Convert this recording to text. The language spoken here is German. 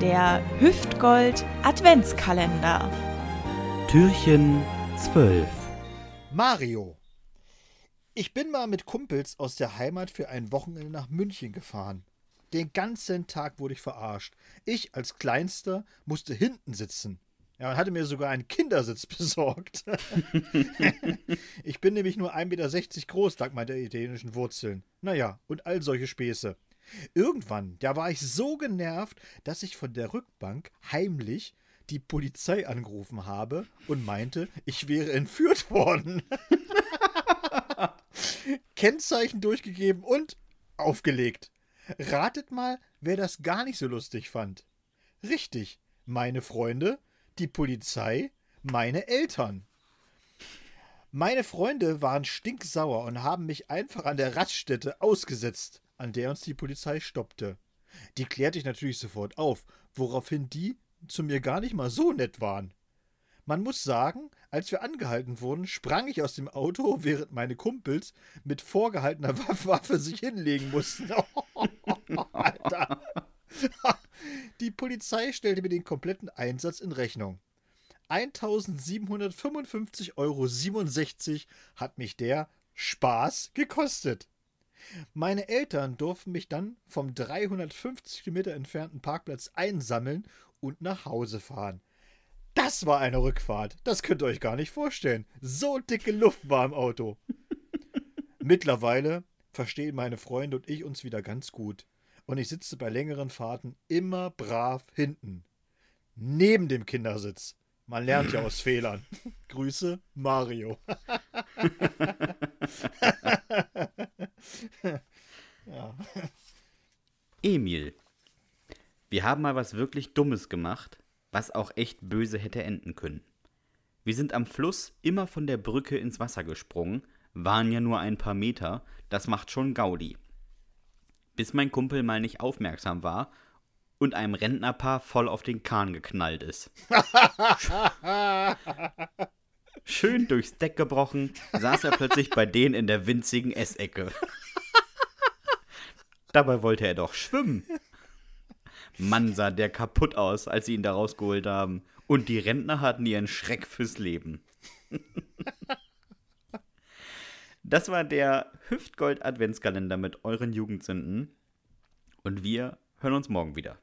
Der Hüftgold Adventskalender. Türchen 12. Mario. Ich bin mal mit Kumpels aus der Heimat für ein Wochenende nach München gefahren. Den ganzen Tag wurde ich verarscht. Ich als Kleinster musste hinten sitzen. Ja, und hatte mir sogar einen Kindersitz besorgt. ich bin nämlich nur 1,60 Meter groß, dank meiner italienischen Wurzeln. Naja, und all solche Späße. Irgendwann, da war ich so genervt, dass ich von der Rückbank heimlich die Polizei angerufen habe und meinte, ich wäre entführt worden. Kennzeichen durchgegeben und aufgelegt. Ratet mal, wer das gar nicht so lustig fand. Richtig, meine Freunde, die Polizei, meine Eltern. Meine Freunde waren stinksauer und haben mich einfach an der Raststätte ausgesetzt, an der uns die Polizei stoppte. Die klärte ich natürlich sofort auf, woraufhin die zu mir gar nicht mal so nett waren. Man muss sagen, als wir angehalten wurden, sprang ich aus dem Auto, während meine Kumpels mit vorgehaltener Waffe sich hinlegen mussten. Alter. Die Polizei stellte mir den kompletten Einsatz in Rechnung. 1755,67 Euro hat mich der Spaß gekostet. Meine Eltern durften mich dann vom 350 Kilometer entfernten Parkplatz einsammeln und nach Hause fahren. Das war eine Rückfahrt. Das könnt ihr euch gar nicht vorstellen. So dicke Luft war im Auto. Mittlerweile verstehen meine Freunde und ich uns wieder ganz gut. Und ich sitze bei längeren Fahrten immer brav hinten. Neben dem Kindersitz. Man lernt ja aus Fehlern. Grüße, Mario. ja. Emil. Wir haben mal was wirklich Dummes gemacht, was auch echt böse hätte enden können. Wir sind am Fluss immer von der Brücke ins Wasser gesprungen, waren ja nur ein paar Meter, das macht schon Gaudi. Bis mein Kumpel mal nicht aufmerksam war und einem Rentnerpaar voll auf den Kahn geknallt ist. Schön durchs Deck gebrochen, saß er plötzlich bei denen in der winzigen Essecke. Dabei wollte er doch schwimmen. Mann, sah der kaputt aus, als sie ihn da rausgeholt haben. Und die Rentner hatten ihren Schreck fürs Leben. das war der Hüftgold-Adventskalender mit euren Jugendsünden. Und wir hören uns morgen wieder.